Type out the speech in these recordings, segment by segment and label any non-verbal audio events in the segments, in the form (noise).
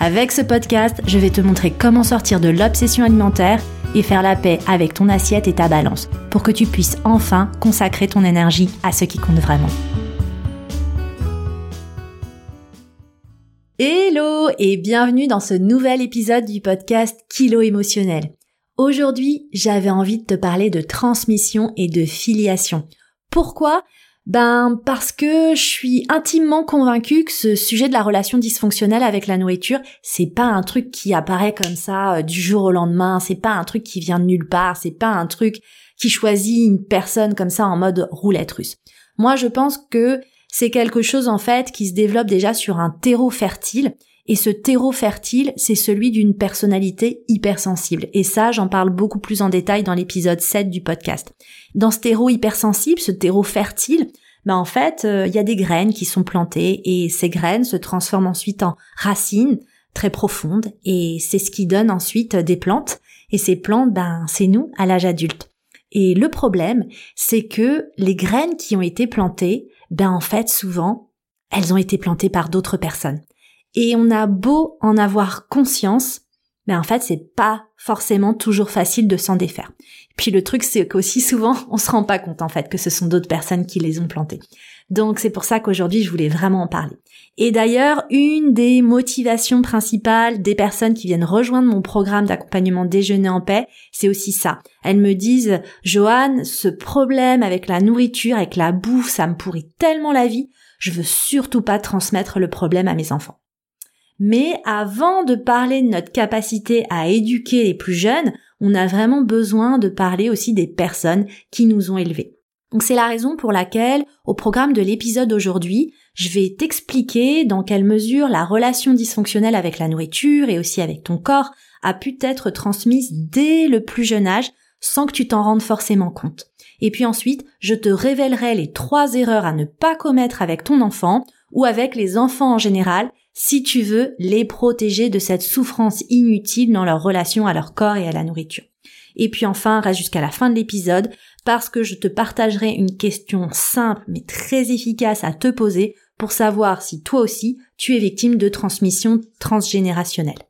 Avec ce podcast, je vais te montrer comment sortir de l'obsession alimentaire et faire la paix avec ton assiette et ta balance pour que tu puisses enfin consacrer ton énergie à ce qui compte vraiment. Hello et bienvenue dans ce nouvel épisode du podcast Kilo émotionnel. Aujourd'hui, j'avais envie de te parler de transmission et de filiation. Pourquoi? Ben parce que je suis intimement convaincue que ce sujet de la relation dysfonctionnelle avec la nourriture, c'est pas un truc qui apparaît comme ça euh, du jour au lendemain, c'est pas un truc qui vient de nulle part, c'est pas un truc qui choisit une personne comme ça en mode roulette russe. Moi, je pense que c'est quelque chose en fait qui se développe déjà sur un terreau fertile et ce terreau fertile, c'est celui d'une personnalité hypersensible. Et ça, j'en parle beaucoup plus en détail dans l'épisode 7 du podcast. Dans ce terreau hypersensible, ce terreau fertile, ben en fait, euh, il y a des graines qui sont plantées et ces graines se transforment ensuite en racines très profondes et c'est ce qui donne ensuite des plantes. Et ces plantes, ben, c'est nous à l'âge adulte. Et le problème, c'est que les graines qui ont été plantées, ben en fait, souvent, elles ont été plantées par d'autres personnes. Et on a beau en avoir conscience, mais en fait, c'est pas forcément toujours facile de s'en défaire. Puis le truc, c'est qu'aussi souvent, (laughs) on se rend pas compte en fait que ce sont d'autres personnes qui les ont plantées. Donc c'est pour ça qu'aujourd'hui, je voulais vraiment en parler. Et d'ailleurs, une des motivations principales des personnes qui viennent rejoindre mon programme d'accompagnement déjeuner en paix, c'est aussi ça. Elles me disent, Joanne, ce problème avec la nourriture, avec la bouffe, ça me pourrit tellement la vie, je veux surtout pas transmettre le problème à mes enfants. Mais avant de parler de notre capacité à éduquer les plus jeunes, on a vraiment besoin de parler aussi des personnes qui nous ont élevés. Donc c'est la raison pour laquelle, au programme de l'épisode d'aujourd'hui, je vais t'expliquer dans quelle mesure la relation dysfonctionnelle avec la nourriture et aussi avec ton corps a pu être transmise dès le plus jeune âge sans que tu t'en rendes forcément compte. Et puis ensuite, je te révélerai les trois erreurs à ne pas commettre avec ton enfant ou avec les enfants en général si tu veux les protéger de cette souffrance inutile dans leur relation à leur corps et à la nourriture. Et puis enfin, reste jusqu'à la fin de l'épisode parce que je te partagerai une question simple mais très efficace à te poser pour savoir si toi aussi tu es victime de transmission transgénérationnelle.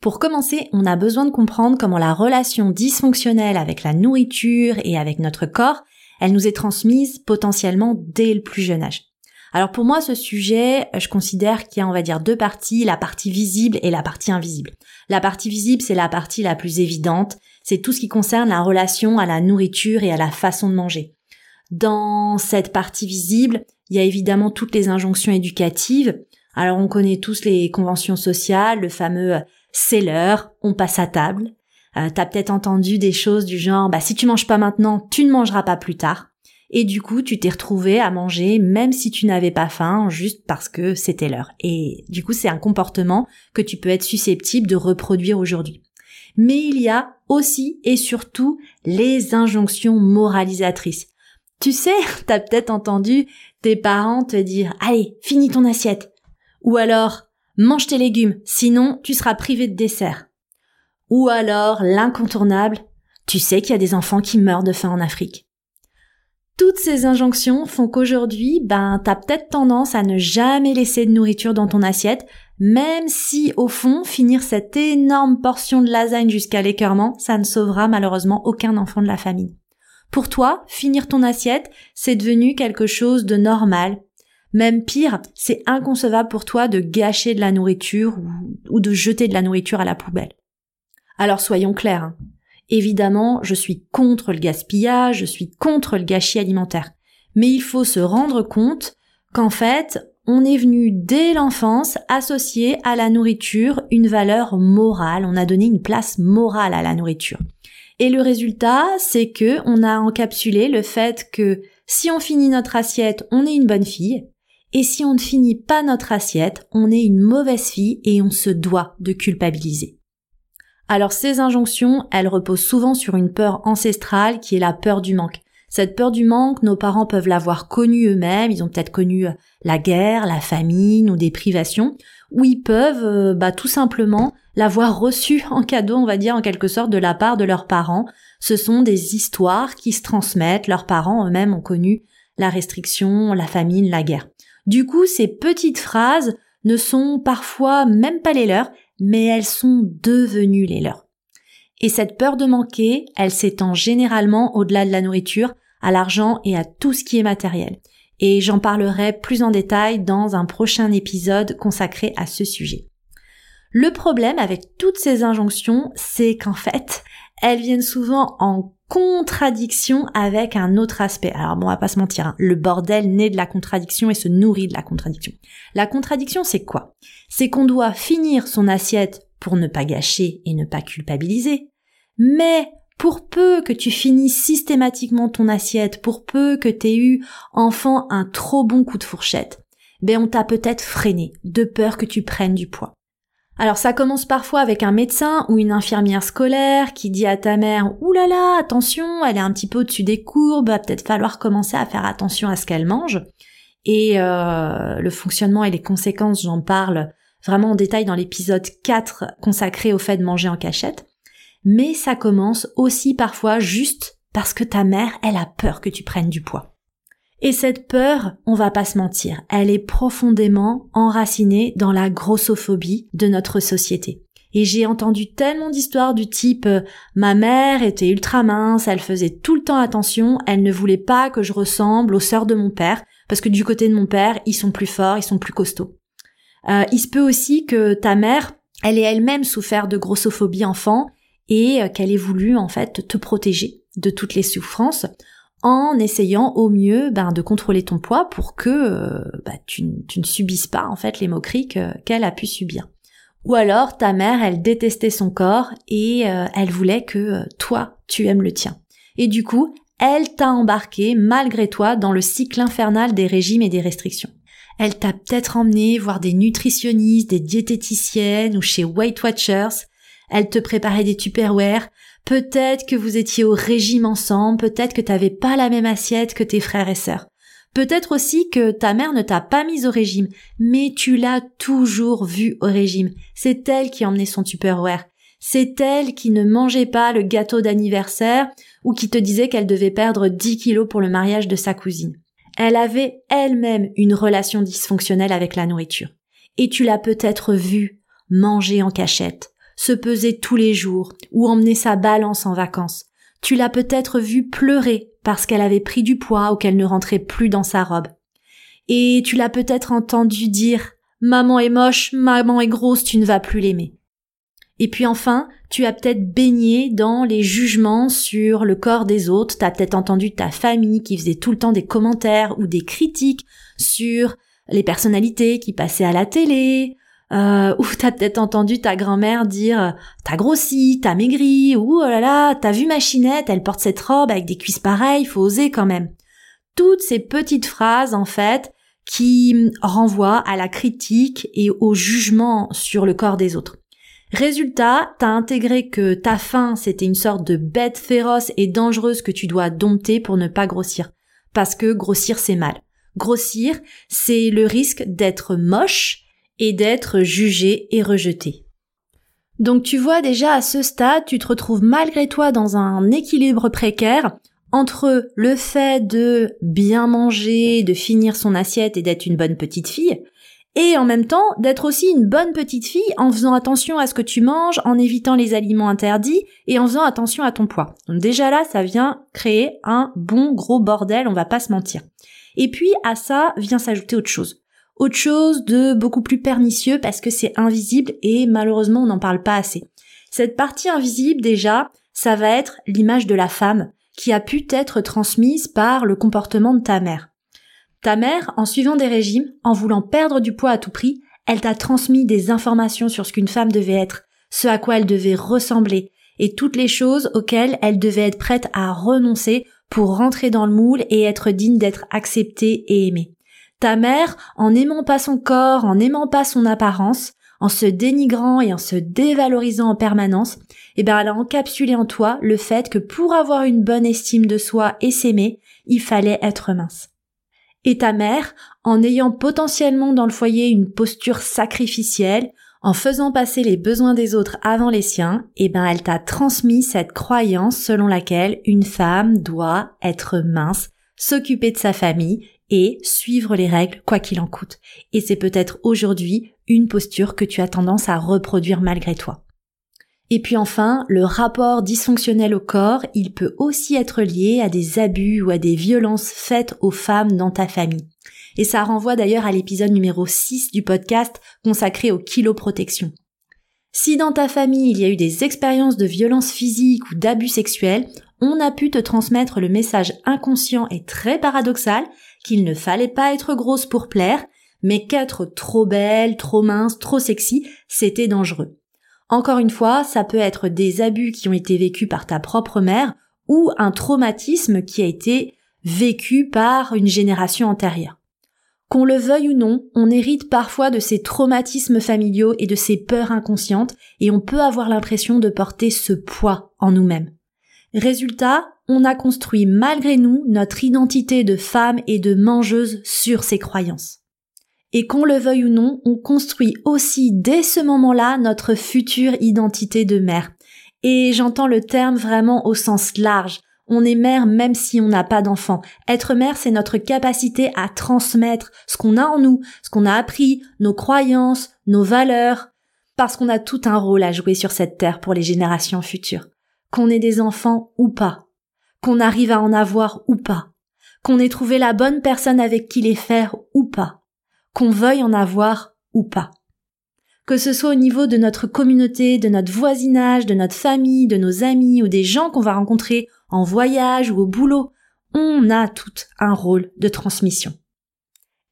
Pour commencer, on a besoin de comprendre comment la relation dysfonctionnelle avec la nourriture et avec notre corps, elle nous est transmise potentiellement dès le plus jeune âge. Alors pour moi, ce sujet, je considère qu'il y a, on va dire, deux parties, la partie visible et la partie invisible. La partie visible, c'est la partie la plus évidente, c'est tout ce qui concerne la relation à la nourriture et à la façon de manger. Dans cette partie visible, il y a évidemment toutes les injonctions éducatives. Alors on connaît tous les conventions sociales, le fameux c'est l'heure, on passe à table. Euh, T'as peut-être entendu des choses du genre bah si tu manges pas maintenant, tu ne mangeras pas plus tard et du coup tu t'es retrouvé à manger même si tu n'avais pas faim juste parce que c'était l'heure. Et du coup c'est un comportement que tu peux être susceptible de reproduire aujourd'hui. Mais il y a aussi et surtout les injonctions moralisatrices. Tu sais, (laughs) t'as peut-être entendu tes parents te dire allez, finis ton assiette. Ou alors, mange tes légumes, sinon tu seras privé de dessert. Ou alors, l'incontournable, tu sais qu'il y a des enfants qui meurent de faim en Afrique. Toutes ces injonctions font qu'aujourd'hui, ben, t'as peut-être tendance à ne jamais laisser de nourriture dans ton assiette, même si, au fond, finir cette énorme portion de lasagne jusqu'à l'écœurement, ça ne sauvera malheureusement aucun enfant de la famille. Pour toi, finir ton assiette, c'est devenu quelque chose de normal. Même pire, c'est inconcevable pour toi de gâcher de la nourriture ou, de jeter de la nourriture à la poubelle. Alors soyons clairs, hein. Évidemment, je suis contre le gaspillage, je suis contre le gâchis alimentaire. Mais il faut se rendre compte qu'en fait, on est venu dès l'enfance associer à la nourriture une valeur morale, on a donné une place morale à la nourriture. Et le résultat, c'est que on a encapsulé le fait que si on finit notre assiette, on est une bonne fille, Et si on ne finit pas notre assiette, on est une mauvaise fille et on se doit de culpabiliser. Alors ces injonctions, elles reposent souvent sur une peur ancestrale qui est la peur du manque. Cette peur du manque, nos parents peuvent l'avoir connue eux-mêmes, ils ont peut-être connu euh, la guerre, la famine ou des privations, ou ils peuvent euh, bah, tout simplement l'avoir reçue (laughs) en cadeau, on va dire en quelque sorte, de la part de leurs parents. Ce sont des histoires qui se transmettent, leurs parents eux-mêmes ont connu la restriction, la famine, la guerre. Du coup, ces petites phrases ne sont parfois même pas les leurs, mais elles sont devenues les leurs. Et cette peur de manquer, elle s'étend généralement au-delà de la nourriture, à l'argent et à tout ce qui est matériel. Et j'en parlerai plus en détail dans un prochain épisode consacré à ce sujet. Le problème avec toutes ces injonctions, c'est qu'en fait, elles viennent souvent en contradiction avec un autre aspect. Alors bon, on va pas se mentir, hein. le bordel naît de la contradiction et se nourrit de la contradiction. La contradiction, c'est quoi? C'est qu'on doit finir son assiette pour ne pas gâcher et ne pas culpabiliser, mais pour peu que tu finisses systématiquement ton assiette, pour peu que t'aies eu enfant un trop bon coup de fourchette, ben on t'a peut-être freiné, de peur que tu prennes du poids. Alors ça commence parfois avec un médecin ou une infirmière scolaire qui dit à ta mère Ouh là là, attention, elle est un petit peu au-dessus des courbes, va peut-être falloir commencer à faire attention à ce qu'elle mange. Et euh, le fonctionnement et les conséquences, j'en parle vraiment en détail dans l'épisode 4 consacré au fait de manger en cachette. Mais ça commence aussi parfois juste parce que ta mère, elle a peur que tu prennes du poids. Et cette peur, on va pas se mentir, elle est profondément enracinée dans la grossophobie de notre société. Et j'ai entendu tellement d'histoires du type euh, ma mère était ultra mince, elle faisait tout le temps attention, elle ne voulait pas que je ressemble aux sœurs de mon père, parce que du côté de mon père, ils sont plus forts, ils sont plus costauds. Euh, il se peut aussi que ta mère, elle ait elle-même souffert de grossophobie enfant et euh, qu'elle ait voulu en fait te protéger de toutes les souffrances en essayant au mieux ben, de contrôler ton poids pour que euh, bah, tu, ne subisses pas en fait les moqueries qu'elle a pu subir. Ou alors ta mère, elle détestait son corps et euh, elle voulait que euh, toi, tu aimes le tien. Et du coup, elle t'a embarqué malgré toi dans le cycle infernal des régimes et des restrictions. Elle t'a peut-être emmené voir des nutritionnistes, des diététiciennes ou chez Weight Watchers. Elle te préparait des tupperware Peut-être que vous étiez au régime ensemble, peut-être que t'avais pas la même assiette que tes frères et sœurs. Peut-être aussi que ta mère ne t'a pas mise au régime, mais tu l'as toujours vue au régime. C'est elle qui emmenait son Tupperware. C'est elle qui ne mangeait pas le gâteau d'anniversaire ou qui te disait qu'elle devait perdre 10 kilos pour le mariage de sa cousine. Elle avait elle-même une relation dysfonctionnelle avec la nourriture. Et tu l'as peut-être vue manger en cachette, se peser tous les jours ou emmener sa balance en vacances. Tu l'as peut-être vue pleurer parce qu'elle avait pris du poids ou qu'elle ne rentrait plus dans sa robe. Et tu l'as peut-être entendu dire Maman est moche, maman est grosse, tu ne vas plus l'aimer. Et puis enfin, tu as peut-être baigné dans les jugements sur le corps des autres, t'as peut-être entendu ta famille qui faisait tout le temps des commentaires ou des critiques sur les personnalités qui passaient à la télé, euh, ou t'as peut-être entendu ta grand-mère dire t'as grossi, t'as maigri, ou oh là là, t'as vu ma chinette, elle porte cette robe avec des cuisses pareilles, faut oser quand même. Toutes ces petites phrases en fait qui renvoient à la critique et au jugement sur le corps des autres. Résultat, t'as intégré que ta faim c'était une sorte de bête féroce et dangereuse que tu dois dompter pour ne pas grossir. Parce que grossir c'est mal. Grossir, c'est le risque d'être moche et d'être jugé et rejeté. Donc tu vois déjà à ce stade, tu te retrouves malgré toi dans un équilibre précaire entre le fait de bien manger, de finir son assiette et d'être une bonne petite fille, et en même temps d'être aussi une bonne petite fille en faisant attention à ce que tu manges, en évitant les aliments interdits et en faisant attention à ton poids. Donc déjà là, ça vient créer un bon gros bordel, on va pas se mentir. Et puis à ça vient s'ajouter autre chose autre chose de beaucoup plus pernicieux parce que c'est invisible et malheureusement on n'en parle pas assez. Cette partie invisible déjà, ça va être l'image de la femme qui a pu être transmise par le comportement de ta mère. Ta mère, en suivant des régimes, en voulant perdre du poids à tout prix, elle t'a transmis des informations sur ce qu'une femme devait être, ce à quoi elle devait ressembler, et toutes les choses auxquelles elle devait être prête à renoncer pour rentrer dans le moule et être digne d'être acceptée et aimée. Ta mère, en n'aimant pas son corps, en n'aimant pas son apparence, en se dénigrant et en se dévalorisant en permanence, eh ben elle a encapsulé en toi le fait que pour avoir une bonne estime de soi et s'aimer, il fallait être mince. Et ta mère, en ayant potentiellement dans le foyer une posture sacrificielle, en faisant passer les besoins des autres avant les siens, eh ben elle t'a transmis cette croyance selon laquelle une femme doit être mince, s'occuper de sa famille et suivre les règles quoi qu'il en coûte. Et c'est peut-être aujourd'hui une posture que tu as tendance à reproduire malgré toi. Et puis enfin, le rapport dysfonctionnel au corps, il peut aussi être lié à des abus ou à des violences faites aux femmes dans ta famille. Et ça renvoie d'ailleurs à l'épisode numéro 6 du podcast consacré aux kiloprotection. Si dans ta famille il y a eu des expériences de violence physique ou d'abus sexuels, on a pu te transmettre le message inconscient et très paradoxal qu'il ne fallait pas être grosse pour plaire, mais qu'être trop belle, trop mince, trop sexy, c'était dangereux. Encore une fois, ça peut être des abus qui ont été vécus par ta propre mère ou un traumatisme qui a été vécu par une génération antérieure. Qu'on le veuille ou non, on hérite parfois de ces traumatismes familiaux et de ces peurs inconscientes et on peut avoir l'impression de porter ce poids en nous-mêmes. Résultat, on a construit malgré nous notre identité de femme et de mangeuse sur ces croyances. Et qu'on le veuille ou non, on construit aussi dès ce moment-là notre future identité de mère. Et j'entends le terme vraiment au sens large. On est mère même si on n'a pas d'enfant. Être mère, c'est notre capacité à transmettre ce qu'on a en nous, ce qu'on a appris, nos croyances, nos valeurs, parce qu'on a tout un rôle à jouer sur cette terre pour les générations futures. Qu'on ait des enfants ou pas, qu'on arrive à en avoir ou pas, qu'on ait trouvé la bonne personne avec qui les faire ou pas qu'on veuille en avoir ou pas. Que ce soit au niveau de notre communauté, de notre voisinage, de notre famille, de nos amis ou des gens qu'on va rencontrer en voyage ou au boulot, on a tout un rôle de transmission.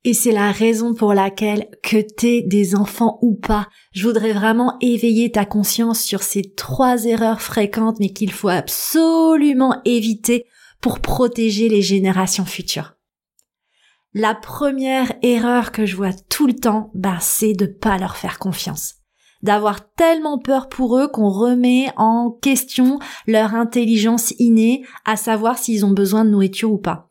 Et c'est la raison pour laquelle, que t'aies des enfants ou pas, je voudrais vraiment éveiller ta conscience sur ces trois erreurs fréquentes mais qu'il faut absolument éviter pour protéger les générations futures. La première erreur que je vois tout le temps, bah, c'est de pas leur faire confiance. D'avoir tellement peur pour eux qu'on remet en question leur intelligence innée, à savoir s'ils ont besoin de nourriture ou pas.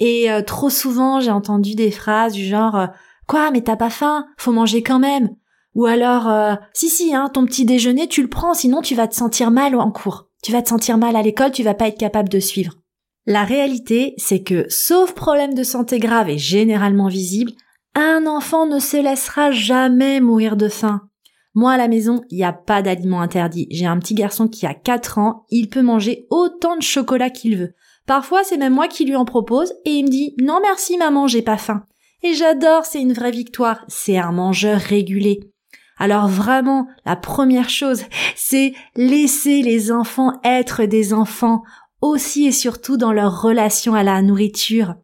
Et euh, trop souvent, j'ai entendu des phrases du genre euh, Quoi, mais t'as pas faim? Faut manger quand même. Ou alors euh, Si, si, hein, ton petit déjeuner, tu le prends, sinon tu vas te sentir mal en cours. Tu vas te sentir mal à l'école, tu vas pas être capable de suivre. La réalité, c'est que, sauf problème de santé grave et généralement visible, un enfant ne se laissera jamais mourir de faim. Moi, à la maison, il n'y a pas d'aliments interdits. J'ai un petit garçon qui a 4 ans, il peut manger autant de chocolat qu'il veut. Parfois, c'est même moi qui lui en propose et il me dit non merci maman, j'ai pas faim. Et j'adore, c'est une vraie victoire. C'est un mangeur régulé. Alors vraiment, la première chose, (laughs) c'est laisser les enfants être des enfants aussi et surtout dans leur relation à la nourriture,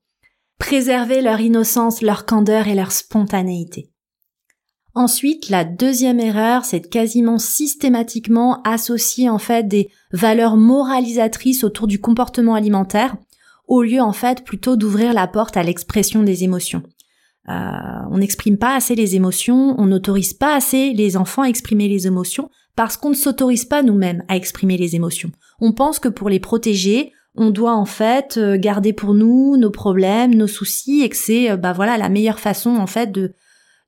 préserver leur innocence, leur candeur et leur spontanéité. Ensuite, la deuxième erreur, c'est de quasiment systématiquement associer en fait des valeurs moralisatrices autour du comportement alimentaire, au lieu en fait plutôt d'ouvrir la porte à l'expression des émotions. Euh, on n'exprime pas assez les émotions, on n'autorise pas assez les enfants à exprimer les émotions parce qu'on ne s'autorise pas nous-mêmes à exprimer les émotions on pense que pour les protéger, on doit en fait euh, garder pour nous nos problèmes, nos soucis et que c'est euh, bah voilà la meilleure façon en fait de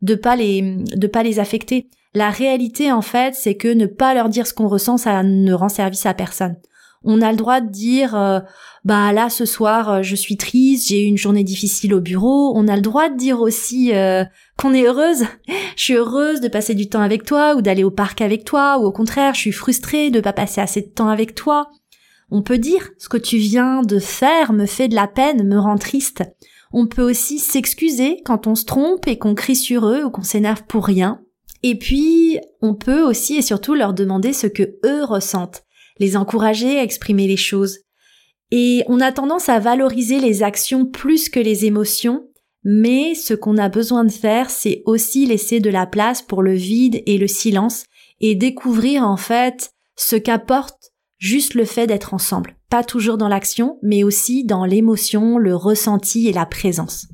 de pas les de pas les affecter. La réalité en fait, c'est que ne pas leur dire ce qu'on ressent, ça ne rend service à personne. On a le droit de dire euh, bah là ce soir je suis triste, j'ai eu une journée difficile au bureau. On a le droit de dire aussi qu'on est heureuse. (laughs) Je suis heureuse de passer du temps avec toi ou d'aller au parc avec toi ou au contraire, je suis frustrée de pas passer assez de temps avec toi. On peut dire ce que tu viens de faire me fait de la peine, me rend triste. On peut aussi s'excuser quand on se trompe et qu'on crie sur eux ou qu'on s'énerve pour rien. Et puis, on peut aussi et surtout leur demander ce que eux ressentent, les encourager à exprimer les choses. Et on a tendance à valoriser les actions plus que les émotions mais ce qu'on a besoin de faire, c'est aussi laisser de la place pour le vide et le silence et découvrir en fait ce qu'apporte juste le fait d'être ensemble. Pas toujours dans l'action, mais aussi dans l'émotion, le ressenti et la présence.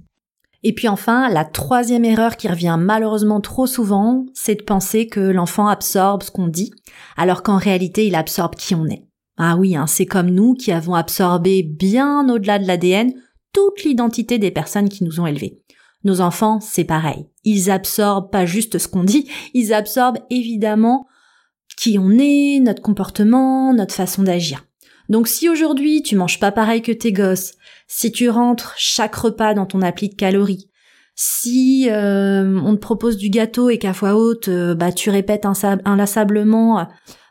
Et puis enfin, la troisième erreur qui revient malheureusement trop souvent, c'est de penser que l'enfant absorbe ce qu'on dit, alors qu'en réalité il absorbe qui on est. Ah oui, hein, c'est comme nous qui avons absorbé bien au-delà de l'ADN toute l'identité des personnes qui nous ont élevés. Nos enfants, c'est pareil. Ils absorbent pas juste ce qu'on dit, ils absorbent évidemment qui on est, notre comportement, notre façon d'agir. Donc si aujourd'hui tu manges pas pareil que tes gosses, si tu rentres chaque repas dans ton appli de calories, si euh, on te propose du gâteau et qu'à fois haute, euh, bah tu répètes inlassablement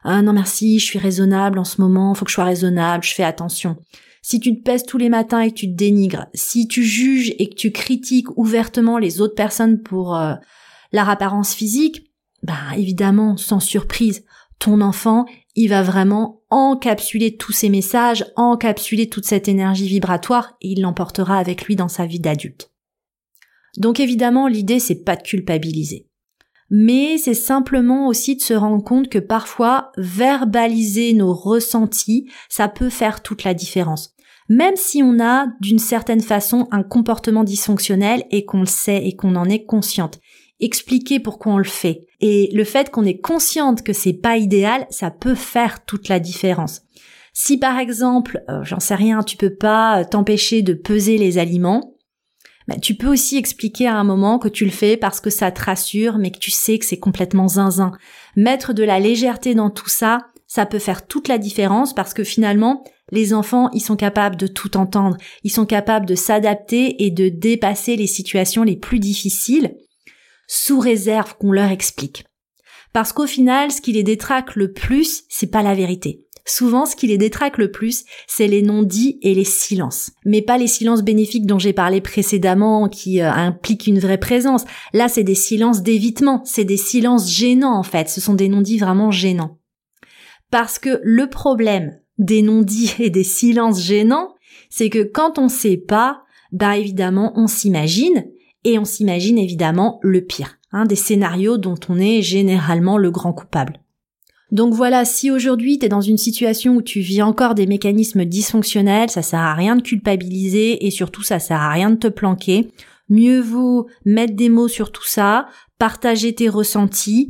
ah non merci, je suis raisonnable en ce moment, faut que je sois raisonnable, je fais attention. Si tu te pèses tous les matins et que tu te dénigres, si tu juges et que tu critiques ouvertement les autres personnes pour euh, leur apparence physique, bah évidemment, sans surprise, ton enfant, il va vraiment encapsuler tous ces messages, encapsuler toute cette énergie vibratoire et il l'emportera avec lui dans sa vie d'adulte. Donc évidemment, l'idée c'est pas de culpabiliser. Mais c'est simplement aussi de se rendre compte que parfois verbaliser nos ressentis, ça peut faire toute la différence. Même si on a d'une certaine façon un comportement dysfonctionnel et qu'on le sait et qu'on en est consciente expliquer pourquoi on le fait. Et le fait qu'on est consciente que c'est pas idéal, ça peut faire toute la différence. Si par exemple, euh, j'en sais rien, tu peux pas euh, t'empêcher de peser les aliments, bah, tu peux aussi expliquer à un moment que tu le fais parce que ça te rassure, mais que tu sais que c'est complètement zinzin. Mettre de la légèreté dans tout ça, ça peut faire toute la différence parce que finalement, les enfants, ils sont capables de tout entendre, ils sont capables de s'adapter et de dépasser les situations les plus difficiles sous réserve qu'on leur explique. Parce qu'au final, ce qui les détraque le plus, c'est pas la vérité. Souvent, ce qui les détraque le plus, c'est les non-dits et les silences. Mais pas les silences bénéfiques dont j'ai parlé précédemment, qui euh, impliquent une vraie présence. Là, c'est des silences d'évitement, c'est des silences gênants en fait. Ce sont des non-dits vraiment gênants. Parce que le problème des non-dits et des silences gênants, c'est que quand on sait pas, bah évidemment, on s'imagine, et on s'imagine évidemment le pire, hein, des scénarios dont on est généralement le grand coupable. Donc voilà, si aujourd'hui tu es dans une situation où tu vis encore des mécanismes dysfonctionnels, ça sert à rien de culpabiliser et surtout ça sert à rien de te planquer. Mieux vaut mettre des mots sur tout ça, partager tes ressentis.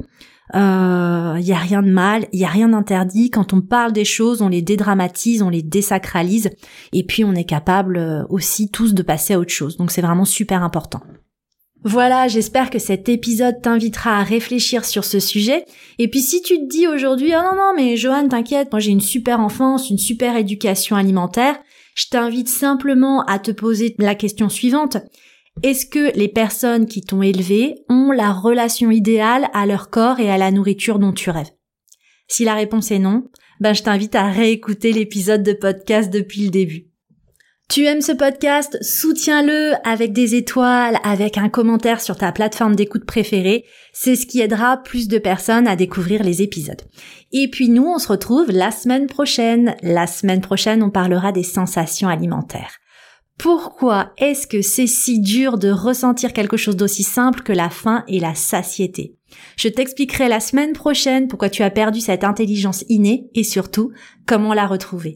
Il euh, y a rien de mal, il y a rien d'interdit. Quand on parle des choses, on les dédramatise, on les désacralise, et puis on est capable euh, aussi tous de passer à autre chose. Donc c'est vraiment super important. Voilà, j'espère que cet épisode t'invitera à réfléchir sur ce sujet. Et puis si tu te dis aujourd'hui, oh non, non, mais Johan, t'inquiète, moi j'ai une super enfance, une super éducation alimentaire, je t'invite simplement à te poser la question suivante. Est-ce que les personnes qui t'ont élevé ont la relation idéale à leur corps et à la nourriture dont tu rêves? Si la réponse est non, ben je t'invite à réécouter l'épisode de podcast depuis le début. Tu aimes ce podcast? Soutiens-le avec des étoiles, avec un commentaire sur ta plateforme d'écoute préférée. C'est ce qui aidera plus de personnes à découvrir les épisodes. Et puis nous, on se retrouve la semaine prochaine. La semaine prochaine, on parlera des sensations alimentaires. Pourquoi est-ce que c'est si dur de ressentir quelque chose d'aussi simple que la faim et la satiété? Je t'expliquerai la semaine prochaine pourquoi tu as perdu cette intelligence innée et surtout comment la retrouver.